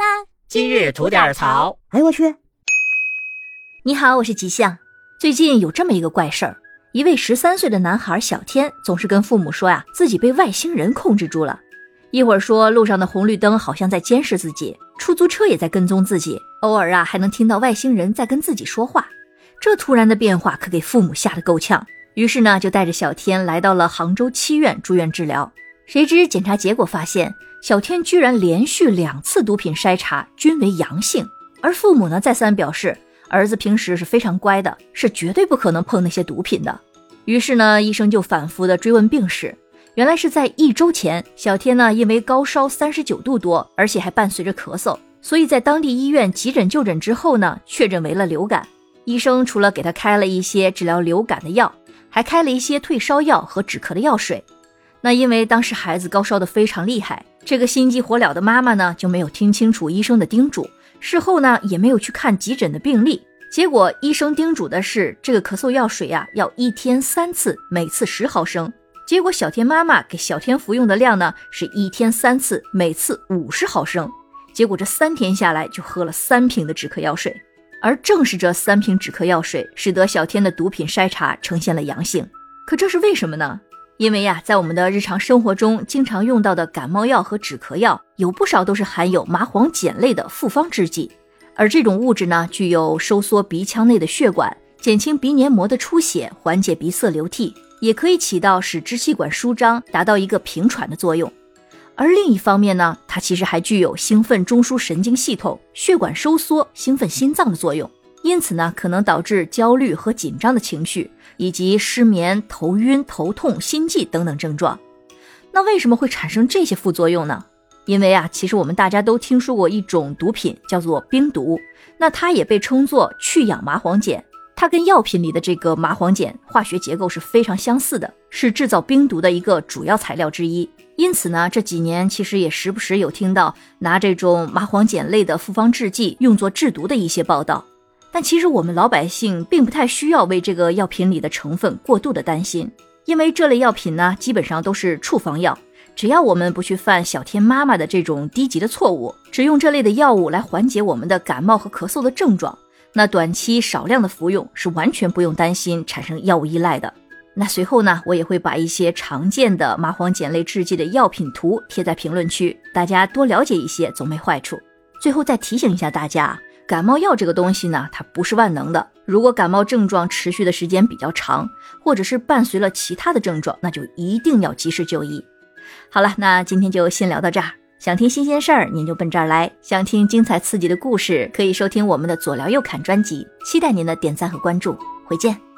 啦！今日吐点槽。哎呦我去！你好，我是吉祥。最近有这么一个怪事儿，一位十三岁的男孩小天总是跟父母说呀，自己被外星人控制住了。一会儿说路上的红绿灯好像在监视自己，出租车也在跟踪自己，偶尔啊还能听到外星人在跟自己说话。这突然的变化可给父母吓得够呛，于是呢就带着小天来到了杭州七院住院治疗。谁知检查结果发现。小天居然连续两次毒品筛查均为阳性，而父母呢再三表示，儿子平时是非常乖的，是绝对不可能碰那些毒品的。于是呢，医生就反复的追问病史，原来是在一周前，小天呢因为高烧三十九度多，而且还伴随着咳嗽，所以在当地医院急诊就诊之后呢，确诊为了流感。医生除了给他开了一些治疗流感的药，还开了一些退烧药和止咳的药水。那因为当时孩子高烧的非常厉害。这个心急火燎的妈妈呢，就没有听清楚医生的叮嘱，事后呢也没有去看急诊的病历。结果医生叮嘱的是这个咳嗽药水呀，要一天三次，每次十毫升。结果小天妈妈给小天服用的量呢，是一天三次，每次五十毫升。结果这三天下来就喝了三瓶的止咳药水，而正是这三瓶止咳药水，使得小天的毒品筛查呈现了阳性。可这是为什么呢？因为呀，在我们的日常生活中，经常用到的感冒药和止咳药，有不少都是含有麻黄碱类的复方制剂，而这种物质呢，具有收缩鼻腔内的血管，减轻鼻黏膜的出血，缓解鼻塞流涕，也可以起到使支气管舒张，达到一个平喘的作用。而另一方面呢，它其实还具有兴奋中枢神经系统、血管收缩、兴奋心脏的作用。因此呢，可能导致焦虑和紧张的情绪，以及失眠、头晕、头痛、心悸等等症状。那为什么会产生这些副作用呢？因为啊，其实我们大家都听说过一种毒品叫做冰毒，那它也被称作去氧麻黄碱。它跟药品里的这个麻黄碱化学结构是非常相似的，是制造冰毒的一个主要材料之一。因此呢，这几年其实也时不时有听到拿这种麻黄碱类的复方制剂用作制毒的一些报道。但其实我们老百姓并不太需要为这个药品里的成分过度的担心，因为这类药品呢基本上都是处方药，只要我们不去犯小天妈妈的这种低级的错误，只用这类的药物来缓解我们的感冒和咳嗽的症状，那短期少量的服用是完全不用担心产生药物依赖的。那随后呢，我也会把一些常见的麻黄碱类制剂的药品图贴在评论区，大家多了解一些总没坏处。最后再提醒一下大家。感冒药这个东西呢，它不是万能的。如果感冒症状持续的时间比较长，或者是伴随了其他的症状，那就一定要及时就医。好了，那今天就先聊到这儿。想听新鲜事儿，您就奔这儿来；想听精彩刺激的故事，可以收听我们的左聊右侃专辑。期待您的点赞和关注，回见。